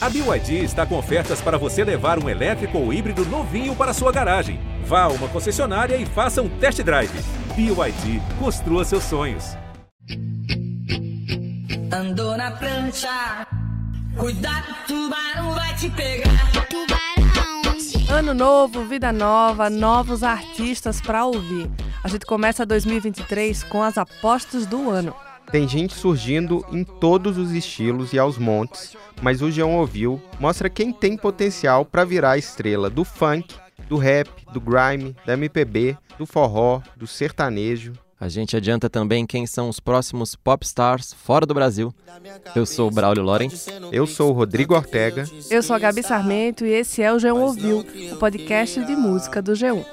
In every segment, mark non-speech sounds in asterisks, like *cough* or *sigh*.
A BYD está com ofertas para você levar um elétrico ou híbrido novinho para sua garagem. Vá a uma concessionária e faça um test drive. BYD, construa seus sonhos. Andou na prancha, cuidado, tubarão vai te pegar. Tubarão. Ano novo, vida nova, novos artistas para ouvir. A gente começa 2023 com as apostas do ano. Tem gente surgindo em todos os estilos e aos montes, mas o João ouviu mostra quem tem potencial para virar a estrela do funk, do rap, do grime, da MPB, do forró, do sertanejo. A gente adianta também quem são os próximos pop stars fora do Brasil. Eu sou o Braulio Loren. Eu sou o Rodrigo Ortega. Eu sou a Gabi Sarmento e esse é o G1 Ouviu, o podcast de música do G1.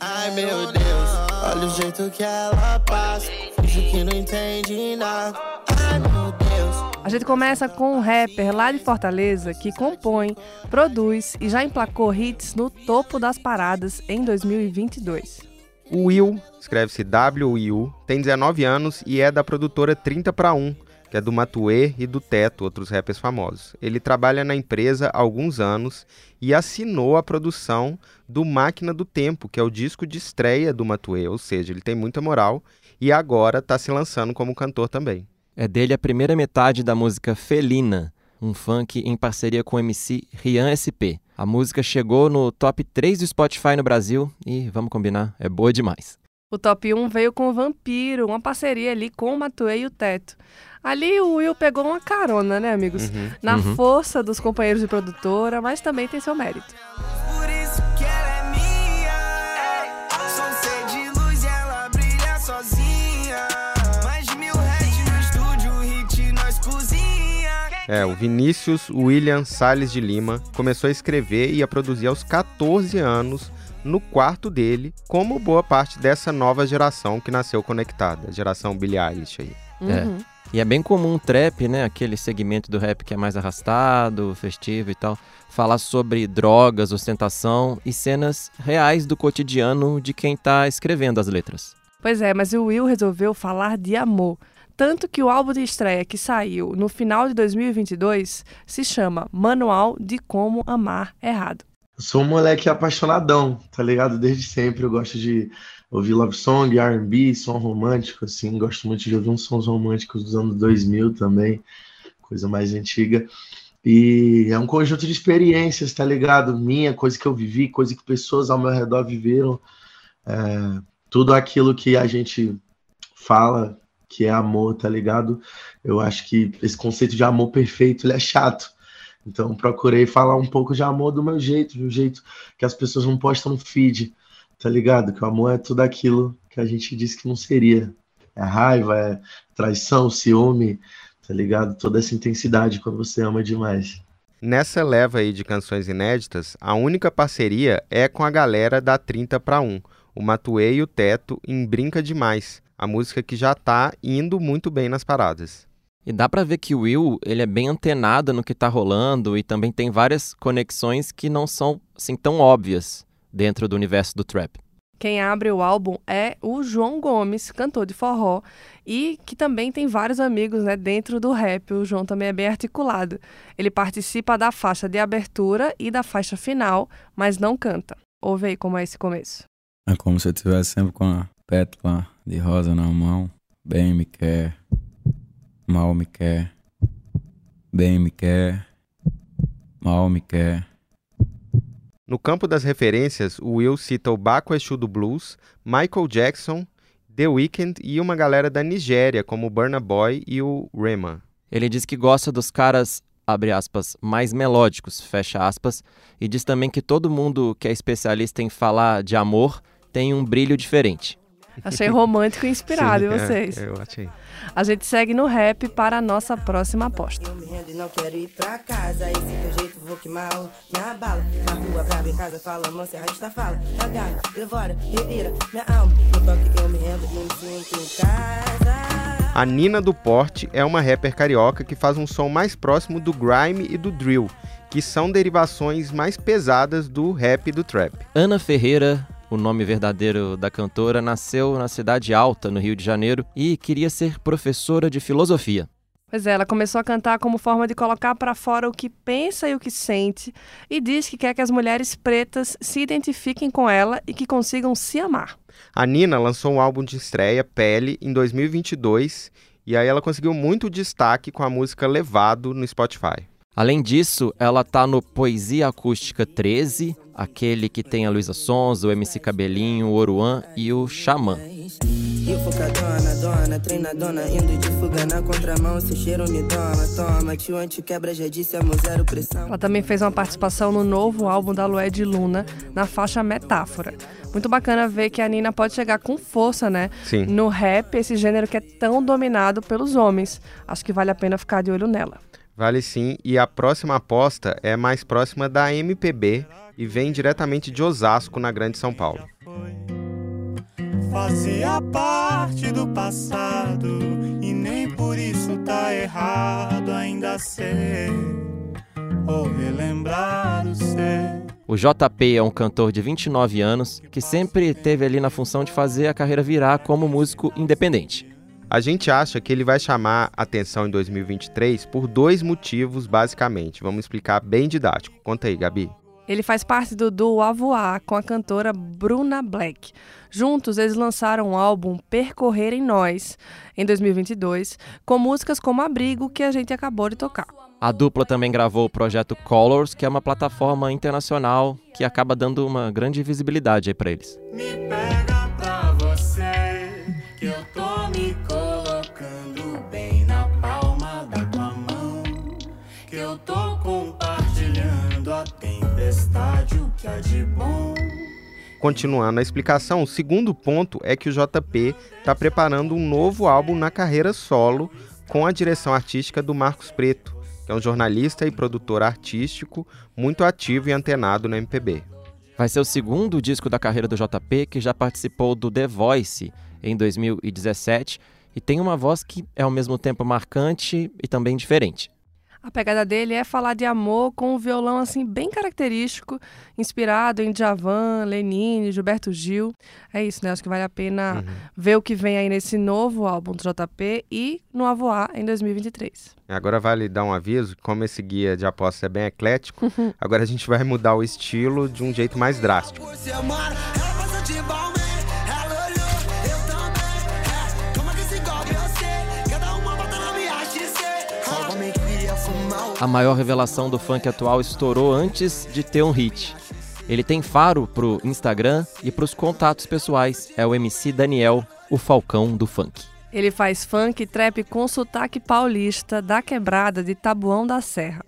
Ai meu Deus, olha o jeito que ela passa, finge que não entende nada. Ai meu Deus. A gente começa com um rapper lá de Fortaleza que compõe, produz e já emplacou hits no topo das paradas em 2022. O Will, escreve-se W-I-U, tem 19 anos e é da produtora 30 para 1, que é do Matuê e do Teto, outros rappers famosos. Ele trabalha na empresa há alguns anos e assinou a produção do Máquina do Tempo, que é o disco de estreia do Matuê, ou seja, ele tem muita moral e agora está se lançando como cantor também. É dele a primeira metade da música Felina, um funk em parceria com o MC Rian SP. A música chegou no top 3 do Spotify no Brasil e, vamos combinar, é boa demais. O top 1 veio com o Vampiro, uma parceria ali com o Matuê e o Teto. Ali o Will pegou uma carona, né, amigos? Uhum, Na uhum. força dos companheiros de produtora, mas também tem seu mérito. É, o Vinícius William Salles de Lima começou a escrever e a produzir aos 14 anos no quarto dele, como boa parte dessa nova geração que nasceu conectada, a geração Billie Eilish aí. Uhum. É. E é bem comum trap, né, aquele segmento do rap que é mais arrastado, festivo e tal, falar sobre drogas, ostentação e cenas reais do cotidiano de quem está escrevendo as letras. Pois é, mas o Will resolveu falar de amor. Tanto que o álbum de estreia que saiu no final de 2022 se chama Manual de Como Amar Errado. Eu sou um moleque apaixonadão, tá ligado? Desde sempre eu gosto de ouvir love song, R&B, som romântico, assim. Gosto muito de ouvir uns sons românticos dos anos 2000 também, coisa mais antiga. E é um conjunto de experiências, tá ligado? Minha, coisa que eu vivi, coisa que pessoas ao meu redor viveram. É, tudo aquilo que a gente fala que é amor, tá ligado? Eu acho que esse conceito de amor perfeito ele é chato. Então procurei falar um pouco de amor do meu jeito, um jeito que as pessoas não postam no feed, tá ligado? Que o amor é tudo aquilo que a gente disse que não seria. É raiva, é traição, ciúme, tá ligado? Toda essa intensidade quando você ama demais. Nessa leva aí de canções inéditas, a única parceria é com a galera da 30 para 1, o Matuê e o Teto em Brinca Demais, a música que já tá indo muito bem nas paradas. E dá para ver que o Will, ele é bem antenado no que tá rolando e também tem várias conexões que não são assim tão óbvias dentro do universo do trap. Quem abre o álbum é o João Gomes, cantor de forró, e que também tem vários amigos né, dentro do rap. O João também é bem articulado. Ele participa da faixa de abertura e da faixa final, mas não canta. Ouve aí como é esse começo. É como se eu estivesse sempre com a pétala de rosa na mão. Bem me quer, mal me quer. Bem me quer, mal me quer. No campo das referências, o Will cita o Baco Exu do Blues, Michael Jackson, The Weeknd e uma galera da Nigéria, como o Burna Boy e o Rema. Ele diz que gosta dos caras, abre aspas, mais melódicos, fecha aspas, e diz também que todo mundo que é especialista em falar de amor tem um brilho diferente. Achei romântico e inspirado Sim, em vocês. É, eu achei. A gente segue no rap para a nossa próxima aposta. Eu me rendo e não quero ir pra casa. Esse teu jeito vou queimar minha bala. Na rua, brava em casa, fala, arrasta, fala. Agarra, devora, revira minha alma. No toque eu me rendo e me sinto em casa. A Nina do Porte é uma rapper carioca que faz um som mais próximo do grime e do drill, que são derivações mais pesadas do rap e do trap. Ana Ferreira o nome verdadeiro da cantora, nasceu na Cidade Alta, no Rio de Janeiro, e queria ser professora de filosofia. Pois é, ela começou a cantar como forma de colocar para fora o que pensa e o que sente e diz que quer que as mulheres pretas se identifiquem com ela e que consigam se amar. A Nina lançou um álbum de estreia, Pele, em 2022 e aí ela conseguiu muito destaque com a música Levado no Spotify. Além disso, ela tá no Poesia Acústica 13, aquele que tem a Luísa Sons, o MC Cabelinho, o Oruan e o Xamã. E focadona, dona, treinadona, indo de fuga na contramão, se cheiro me toma, toma, tio antiquebra já disse, amo zero pressão. Ela também fez uma participação no novo álbum da Lué de Luna, na faixa Metáfora. Muito bacana ver que a Nina pode chegar com força, né? Sim. No rap, esse gênero que é tão dominado pelos homens. Acho que vale a pena ficar de olho nela. Vale sim, e a próxima aposta é mais próxima da MPB e vem diretamente de Osasco, na Grande São Paulo fazia parte do passado e nem por isso tá errado ainda ser ou relembrar o ser. O JP é um cantor de 29 anos que sempre teve ali na função de fazer a carreira virar como músico independente. A gente acha que ele vai chamar atenção em 2023 por dois motivos, basicamente. Vamos explicar bem didático. Conta aí, Gabi. Ele faz parte do duo Avoar com a cantora Bruna Black. Juntos, eles lançaram o álbum Percorrer em Nós, em 2022, com músicas como Abrigo, que a gente acabou de tocar. A dupla também gravou o projeto Colors, que é uma plataforma internacional que acaba dando uma grande visibilidade para eles. Me me colocando bem na palma da tua mão, que eu tô compartilhando a tempestade, o que há de bom. Continuando a explicação, o segundo ponto é que o JP está preparando um novo álbum na carreira solo com a direção artística do Marcos Preto, que é um jornalista e produtor artístico muito ativo e antenado na MPB. Vai ser o segundo disco da carreira do JP, que já participou do The Voice em 2017 e tem uma voz que é ao mesmo tempo marcante e também diferente. A pegada dele é falar de amor com um violão assim bem característico, inspirado em Djavan, Lenine, Gilberto Gil. É isso, né? Acho que vale a pena uhum. ver o que vem aí nesse novo álbum do JP e no Avoar em 2023. Agora vale dar um aviso, como esse guia de apostas é bem eclético, *laughs* agora a gente vai mudar o estilo de um jeito mais drástico. A maior revelação do funk atual estourou antes de ter um hit. Ele tem faro pro Instagram e pros contatos pessoais. É o MC Daniel, o Falcão do funk. Ele faz funk e trap com sotaque paulista da quebrada de Tabuão da Serra.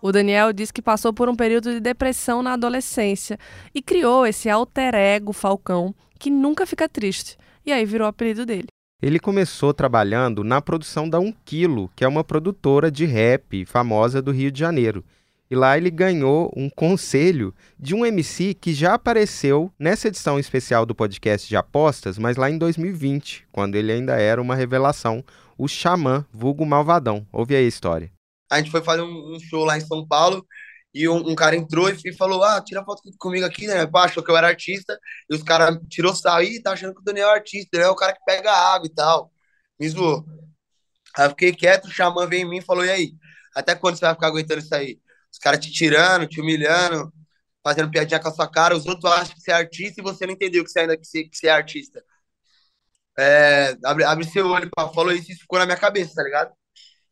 O Daniel diz que passou por um período de depressão na adolescência e criou esse alter ego Falcão, que nunca fica triste. E aí virou o apelido dele. Ele começou trabalhando na produção da 1 Quilo, que é uma produtora de rap famosa do Rio de Janeiro. E lá ele ganhou um conselho de um MC que já apareceu nessa edição especial do podcast de apostas, mas lá em 2020, quando ele ainda era uma revelação, o Xamã, vulgo Malvadão. Ouve aí a história. A gente foi fazer um show lá em São Paulo e um, um, cara entrou e falou: Ah, tira foto comigo aqui, né? Achou que eu era artista. E os caras tirou sal e tá achando que o Daniel é artista, né? É o cara que pega água e tal. Me zoou. Aí eu fiquei quieto, o xamã veio em mim e falou: E aí? Até quando você vai ficar aguentando isso aí? Os caras te tirando, te humilhando, fazendo piadinha com a sua cara. Os outros acham que você é artista e você não entendeu que você ainda que você, que você é artista. É, abre, abre seu olho, pá. Falou isso e ficou na minha cabeça, tá ligado?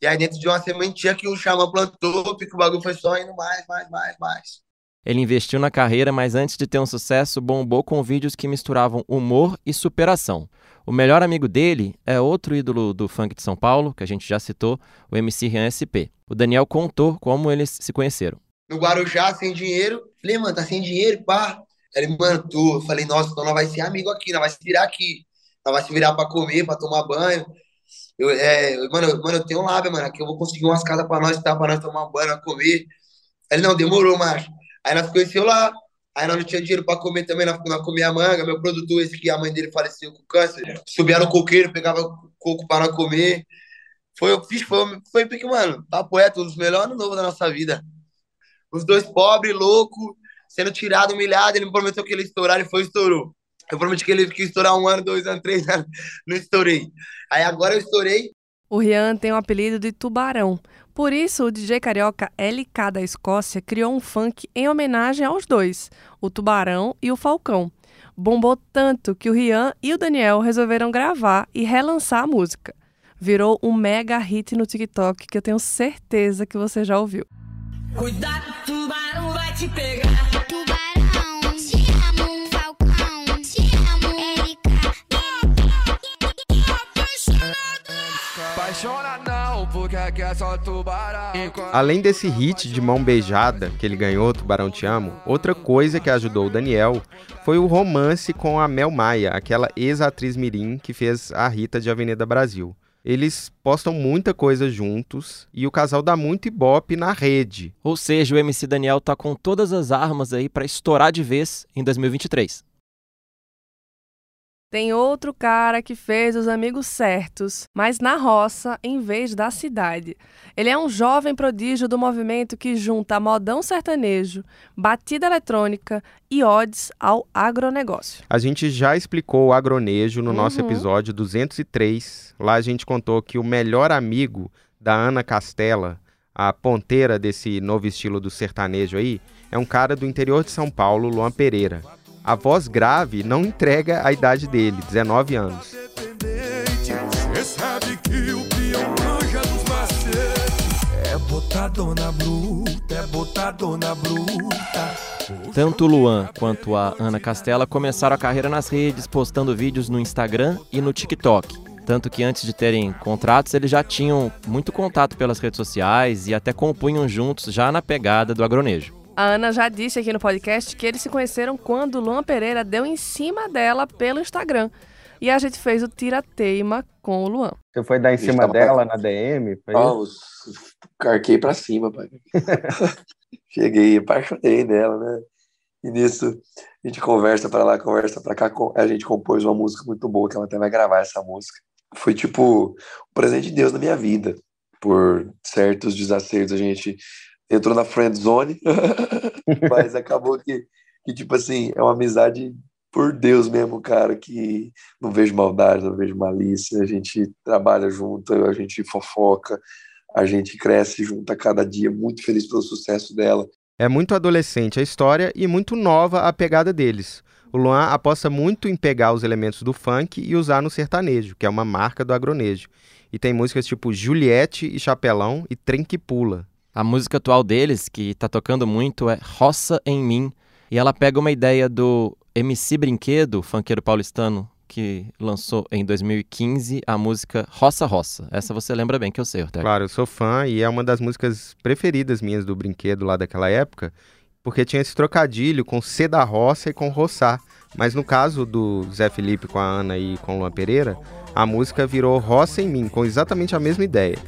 E aí dentro de uma sementinha que o Xamã plantou, que o bagulho foi só indo mais, mais, mais, mais. Ele investiu na carreira, mas antes de ter um sucesso, bombou com vídeos que misturavam humor e superação. O melhor amigo dele é outro ídolo do funk de São Paulo, que a gente já citou, o MC Rian SP. O Daniel contou como eles se conheceram. No Guarujá, sem dinheiro. Falei, mano, tá sem dinheiro, pá. Ele, tu. Eu falei, nossa, então nós vai ser amigo aqui, nós vai se virar aqui. Nós vai se virar pra comer, pra tomar banho. Eu, é, mano, mano, eu tenho lábio, mano, aqui eu vou conseguir umas casas pra nós, tá? Pra nós tomar banho, comer. Ele, não, demorou, macho. Aí nós conheceu lá. Aí nós não tinha dinheiro pra comer também, nós, nós comia manga. Meu produtor, esse que a mãe dele faleceu com câncer, subia no coqueiro, pegava coco para nós comer. Foi, eu fiz, foi, foi porque, mano, papo é um dos melhores novos da nossa vida. Os dois pobres, loucos, sendo tirado, humilhado. Ele me prometeu que ele ia estourar, ele foi e estourou. Eu prometi que ele ia estourar um ano, dois anos, três anos. Não estourei. Aí agora eu estourei. O Rian tem o apelido de Tubarão. Por isso, o DJ carioca LK da Escócia criou um funk em homenagem aos dois, o Tubarão e o Falcão. Bombou tanto que o Rian e o Daniel resolveram gravar e relançar a música. Virou um mega hit no TikTok que eu tenho certeza que você já ouviu. Cuidado, tubarão vai te pegar. Além desse hit de mão beijada que ele ganhou, Tubarão Te Amo, outra coisa que ajudou o Daniel foi o romance com a Mel Maia, aquela ex-atriz mirim que fez a Rita de Avenida Brasil. Eles postam muita coisa juntos e o casal dá muito ibope na rede. Ou seja, o MC Daniel tá com todas as armas aí para estourar de vez em 2023. Tem outro cara que fez os amigos certos, mas na roça em vez da cidade. Ele é um jovem prodígio do movimento que junta modão sertanejo, batida eletrônica e odds ao agronegócio. A gente já explicou o agronejo no nosso Uhum. episódio 203. Lá a gente contou que o melhor amigo da Ana Castela, a ponteira desse novo estilo do sertanejo aí, é um cara do interior de São Paulo, Luan Pereira. A voz grave não entrega a idade dele, 19 anos. É é. Tanto o Luan quanto a Ana Castela começaram a carreira nas redes, postando vídeos no Instagram e no TikTok. Tanto que antes de terem contratos, eles já tinham muito contato pelas redes sociais e até compunham juntos já na pegada do agronejo. A Ana já disse aqui no podcast que eles se conheceram quando o Luan Pereira deu em cima dela pelo Instagram. E a gente fez o tira-teima com o Luan. Você foi dar em cima dela na DM? Foi carquei pra cima, pai. *laughs* Cheguei, apaixonei dela, né? E nisso a gente conversa pra lá, conversa pra cá. A gente compôs uma música muito boa, que ela até vai gravar essa música. Foi tipo um presente de Deus na minha vida. Por certos desacertos, a gente entrou na friend zone, *laughs* mas acabou que, que, tipo assim, é uma amizade por Deus mesmo, cara, que não vejo maldade, não vejo malícia, a gente trabalha junto, a gente fofoca, a gente cresce junto a cada dia, muito feliz pelo sucesso dela. É muito adolescente a história e muito nova a pegada deles. O Luan aposta muito em pegar os elementos do funk e usar no sertanejo, que é uma marca do agronejo. E tem músicas tipo Juliette e Chapelão e Trem que Pula. A música atual deles, que tá tocando muito, é Roça em Mim. E ela pega uma ideia do MC Brinquedo, funkeiro paulistano, que lançou em 2015 a música Roça Roça. Essa você lembra bem que eu sei, Ortega. Claro, eu sou fã e é uma das músicas preferidas minhas do Brinquedo lá daquela época, porque tinha esse trocadilho com C da roça e com roçar. Mas no caso do Zé Felipe com a Ana e com o Luan Pereira, a música virou Roça em Mim, com exatamente a mesma ideia.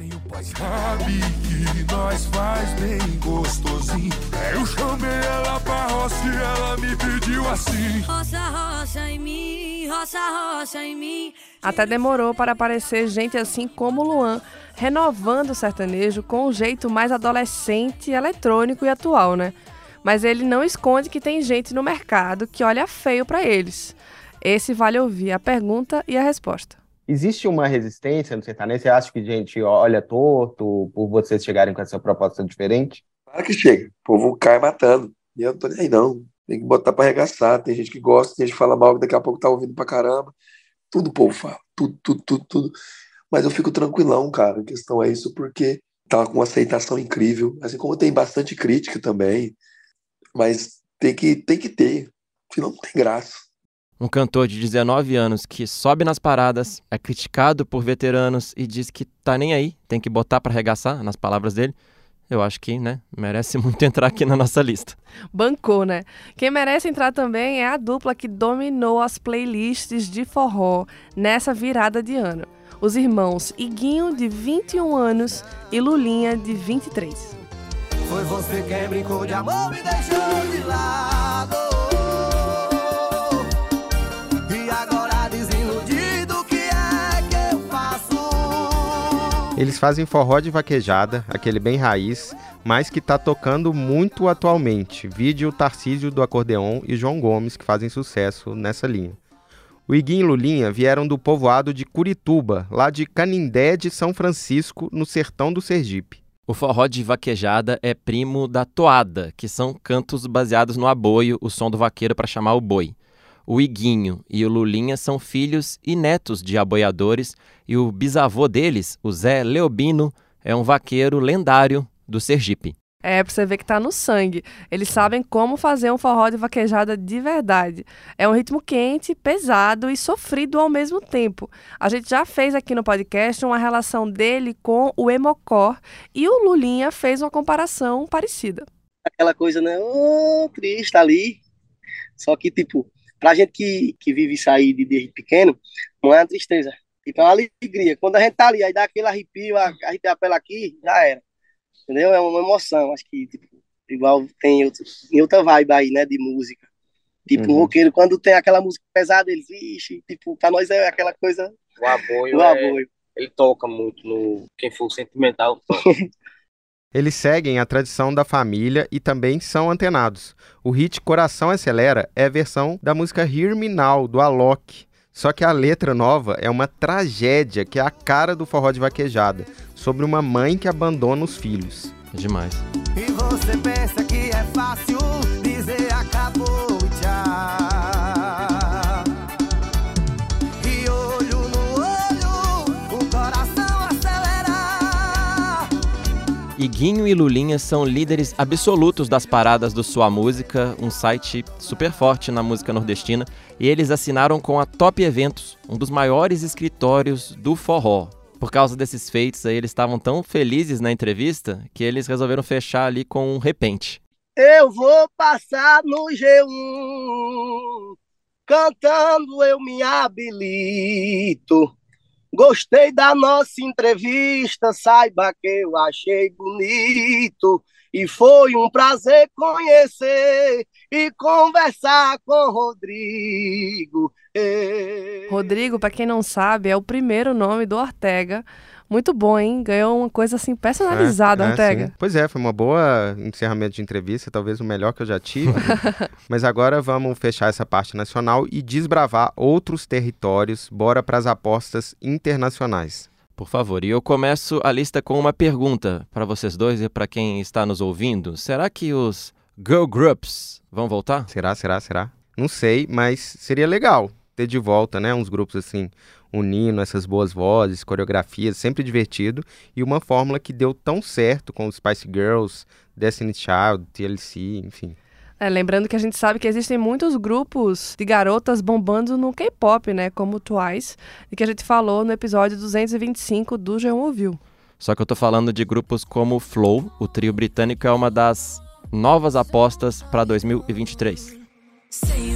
Sabe que nós faz bem gostosinho. Eu chamei ela pra roça e ela me pediu assim. Roça, roça em mim, roça, roça em mim. Até demorou para aparecer gente assim como o Luan, renovando o sertanejo com um jeito mais adolescente, eletrônico e atual, né? Mas ele não esconde que tem gente no mercado que olha feio para eles. Esse vale ouvir a pergunta e a resposta. Existe uma resistência no sertanejo? Você acha que gente olha torto por vocês chegarem com essa proposta diferente? Claro que chega. O povo cai matando. E eu não tô nem aí, não. Tem que botar pra arregaçar. Tem gente que gosta, tem gente que fala mal, que daqui a pouco tá ouvindo pra caramba. Tudo o povo fala. Tudo, tudo, tudo, tudo. Mas eu fico tranquilão, cara. A questão é isso porque tá com uma aceitação incrível. Assim como tem bastante crítica também. Mas tem que, tem que ter. Senão não tem graça. Um cantor de 19 anos que sobe nas paradas, é criticado por veteranos e diz que tá nem aí, tem que botar pra arregaçar, nas palavras dele. Eu acho que, né, merece *laughs* muito entrar aqui na nossa lista. Bancou, né? Quem merece entrar também é a dupla que dominou as playlists de forró nessa virada de ano. Os irmãos Iguinho, de 21 anos, e Lulinha, de 23. Foi você quem brincou de amor deixou de lado. E agora desiludido, o que é que eu faço? Eles fazem forró de vaquejada, aquele bem raiz, mas que tá tocando muito atualmente. Vídeo Tarcísio do Acordeon e João Gomes, que fazem sucesso nessa linha. O Iguinho e Lulinha vieram do povoado de Curituba, lá de Canindé de São Francisco, no sertão do Sergipe. O forró de vaquejada é primo da toada, que são cantos baseados no aboio, o som do vaqueiro para chamar o boi. O Iguinho e o Lulinha são filhos e netos de aboiadores, e o bisavô deles, o Zé Leobino, é um vaqueiro lendário do Sergipe. É, pra você ver que tá no sangue. Eles sabem como fazer um forró de vaquejada de verdade. É um ritmo quente, pesado e sofrido ao mesmo tempo. A gente já fez aqui no podcast uma relação dele com o Emocor e o Lulinha fez uma comparação parecida. Aquela coisa, né? Ô, Cristo ali. Só que, tipo, pra gente que, que vive isso aí de desde pequeno, não é uma tristeza. Tipo, é uma alegria. Quando a gente tá ali, aí dá aquele arrepio, arrepia a pele aqui, já era entendeu? É uma emoção, acho que, tipo, igual tem outro, em outra vibe aí, né, de música. Tipo, Uhum. o roqueiro, quando tem aquela música pesada, ele, vixe, tipo, pra nós é aquela coisa, O aboio, o é- aboio. ele toca muito no quem for sentimental. *laughs* Eles seguem a tradição da família e também são antenados. O hit Coração Acelera é a versão da música Hear Me Now, do Alok. Só que a letra nova é uma tragédia que é a cara do forró de vaquejada, sobre uma mãe que abandona os filhos. Demais. E você pensa que é fácil dizer acabou e tchau. E olho no olho, o coração acelera. Iguinho e Lulinha são líderes absolutos das paradas do Sua Música, um site super forte na música nordestina, e eles assinaram com a Top Eventos, um dos maiores escritórios do forró. Por causa desses feitos aí, eles estavam tão felizes na entrevista que eles resolveram fechar ali com um repente. Eu vou passar no G1, cantando eu me habilito. Gostei da nossa entrevista, saiba que eu achei bonito. E foi um prazer conhecer e conversar com Rodrigo. Eh. Rodrigo, pra quem não sabe, é o primeiro nome do Ortega. Muito bom, hein? Ganhou uma coisa assim personalizada, É, é, Ortega. sim. Pois é, foi uma boa encerramento de entrevista, talvez o melhor que eu já tive. *laughs* Mas agora vamos fechar essa parte nacional e desbravar outros territórios. Bora para as apostas internacionais. Por favor, e eu começo a lista com uma pergunta para vocês dois e para quem está nos ouvindo. Será que os girl groups vão voltar? Será, será, será? Não sei, mas seria legal ter de volta, né? Uns grupos assim, unindo essas boas vozes, coreografias, sempre divertido. E uma fórmula que deu tão certo com os Spice Girls, Destiny Child, TLC, enfim. É, lembrando que a gente sabe que existem muitos grupos de garotas bombando no K-pop, né? Como o Twice, e que a gente falou no episódio 225 do G1 Ouviu. Só que eu tô falando de grupos como o Flow, o trio britânico é uma das novas apostas para 2023. Say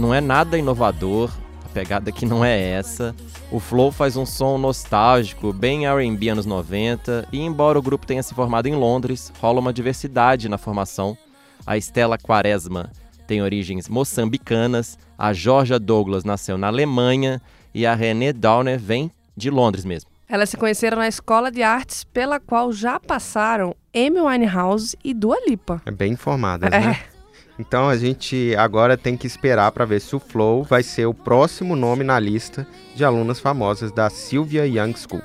Não é nada inovador, a pegada aqui não é essa. O Flow faz um som nostálgico, bem R&B anos 90, e embora o grupo tenha se formado em Londres, rola uma diversidade na formação. A Estela Quaresma tem origens moçambicanas, a Georgia Douglas nasceu na Alemanha e a René Downer vem de Londres mesmo. Elas se conheceram na escola de artes pela qual já passaram Amy Winehouse e Dua Lipa. É bem informadas, É. Então a gente agora tem que esperar para ver se o Flow vai ser o próximo nome na lista de alunas famosas da Sylvia Young School.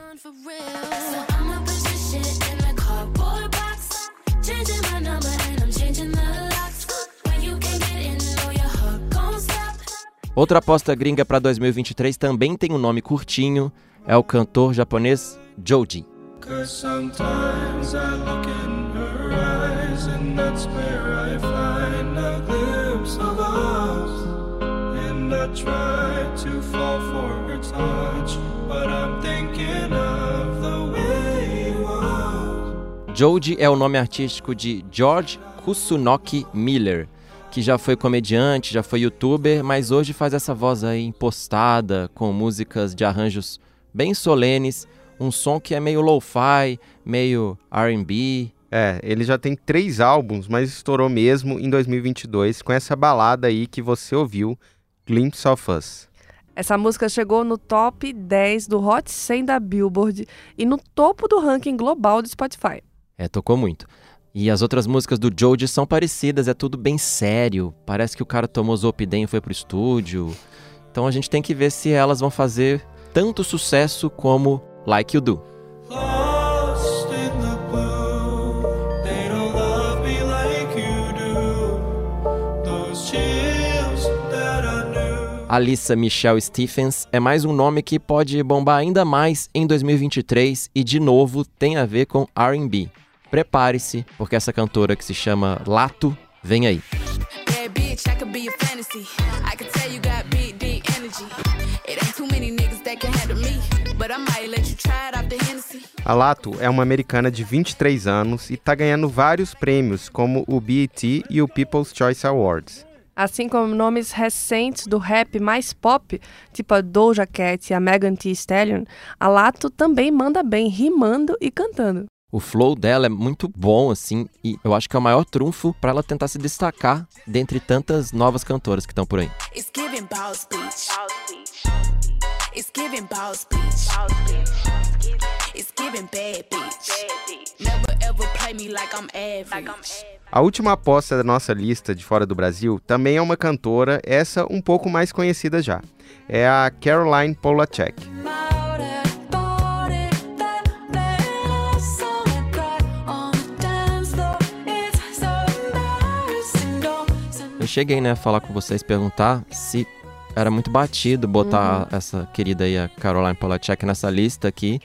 Outra aposta gringa para 2023 também tem um nome curtinho, é o cantor japonês Joji. Cause sometimes I look in her eyes, and that's where I find a glimpse of us. And I to fall for her touch, but I'm thinking of the way are. Joji é o nome artístico de George Kusunoki Miller, que já foi comediante, já foi youtuber, mas hoje faz essa voz aí impostada, com músicas de arranjos bem solenes, um som que é meio lo-fi, meio R&B. É, ele já tem três álbuns, mas estourou mesmo em 2022 com essa balada aí que você ouviu, Glimpse of Us. Essa música chegou no top 10 do Hot 100 da Billboard e no topo do ranking global do Spotify. É, tocou muito. E as outras músicas do Joji são parecidas, é tudo bem sério. Parece que o cara tomou Zopidem e foi pro estúdio. Então a gente tem que ver se elas vão fazer tanto sucesso como Like You Do. Alissa Michelle Stephens é mais um nome que pode bombar ainda mais em 2023 e de novo tem a ver com R&B. Prepare-se, porque essa cantora que se chama Lato vem aí. Bad bitch, I could be a fantasy. I could tell you got big, deep energy. It ain't too many niggas that can handle me. But I might let you try it off the Hennessy. A Lato é uma americana de 23 anos e tá ganhando vários prêmios, como o BET e o People's Choice Awards. Assim como nomes recentes do rap mais pop, tipo a Doja Cat e a Megan Thee Stallion, a Lato também manda bem rimando e cantando. O flow dela é muito bom, assim, e eu acho que é o maior trunfo pra ela tentar se destacar dentre tantas novas cantoras que estão por aí. It's giving bitch. It's giving bitch. It's giving bad bitch. Never ever play me like I'm average. A última aposta da nossa lista de fora do Brasil também é uma cantora, essa um pouco mais conhecida já. É a Caroline Polachek. Eu cheguei, né, a falar com vocês, perguntar se era muito batido botar essa querida aí, a Caroline Polachek, nessa lista aqui.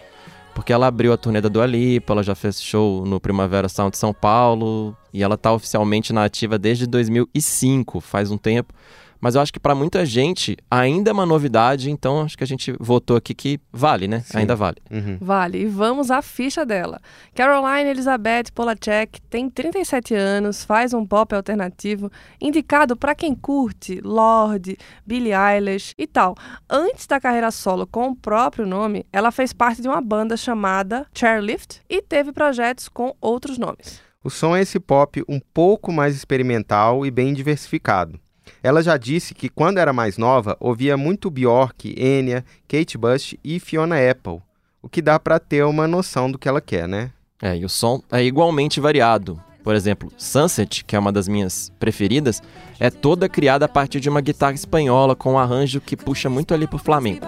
Porque ela abriu a turnê da Dua Lipa, ela já fez show no Primavera Sound de São Paulo. E ela tá oficialmente na ativa desde 2005, faz um tempo. Mas eu acho que pra muita gente ainda é uma novidade, então acho que a gente votou aqui que vale, né? Ainda vale. Vale, e vamos à ficha dela. Caroline Elizabeth Polachek tem 37 anos, faz um pop alternativo, indicado para quem curte Lorde, Billie Eilish e tal. Antes da carreira solo com o próprio nome, ela fez parte de uma banda chamada Chairlift e teve projetos com outros nomes. O som é esse pop um pouco mais experimental e bem diversificado. Ela já disse que quando era mais nova ouvia muito Bjork, Enya, Kate Bush e Fiona Apple, o que dá pra ter uma noção do que ela quer, né? É, e o som é igualmente variado. Por exemplo, Sunset, que é uma das minhas preferidas, é toda criada a partir de uma guitarra espanhola com um arranjo que puxa muito ali pro flamenco.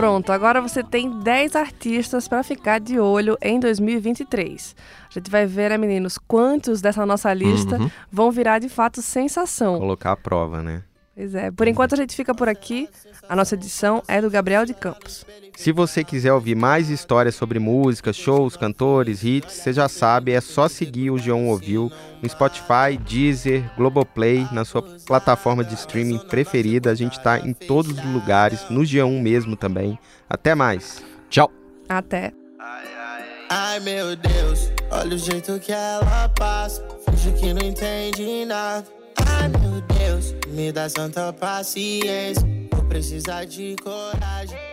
Pronto, agora você tem 10 artistas para ficar de olho em 2023. A gente vai ver, né, meninos, quantos dessa nossa lista Uhum. vão virar de fato sensação. Colocar a prova, né? Pois é. Por enquanto a gente fica por aqui. A nossa edição é do Gabriel de Campos. Se você quiser ouvir mais histórias sobre música, shows, cantores, hits, você já sabe, é só seguir o G1 Ouviu no Spotify, Deezer, Globoplay, na sua plataforma de streaming preferida. A gente está em todos os lugares, no G1 mesmo também. Até mais. Tchau. Até. Ai meu Deus, olha o jeito que ela passa. Finge que não entende nada. Meu Deus, me dá santa paciência. Vou precisar de coragem.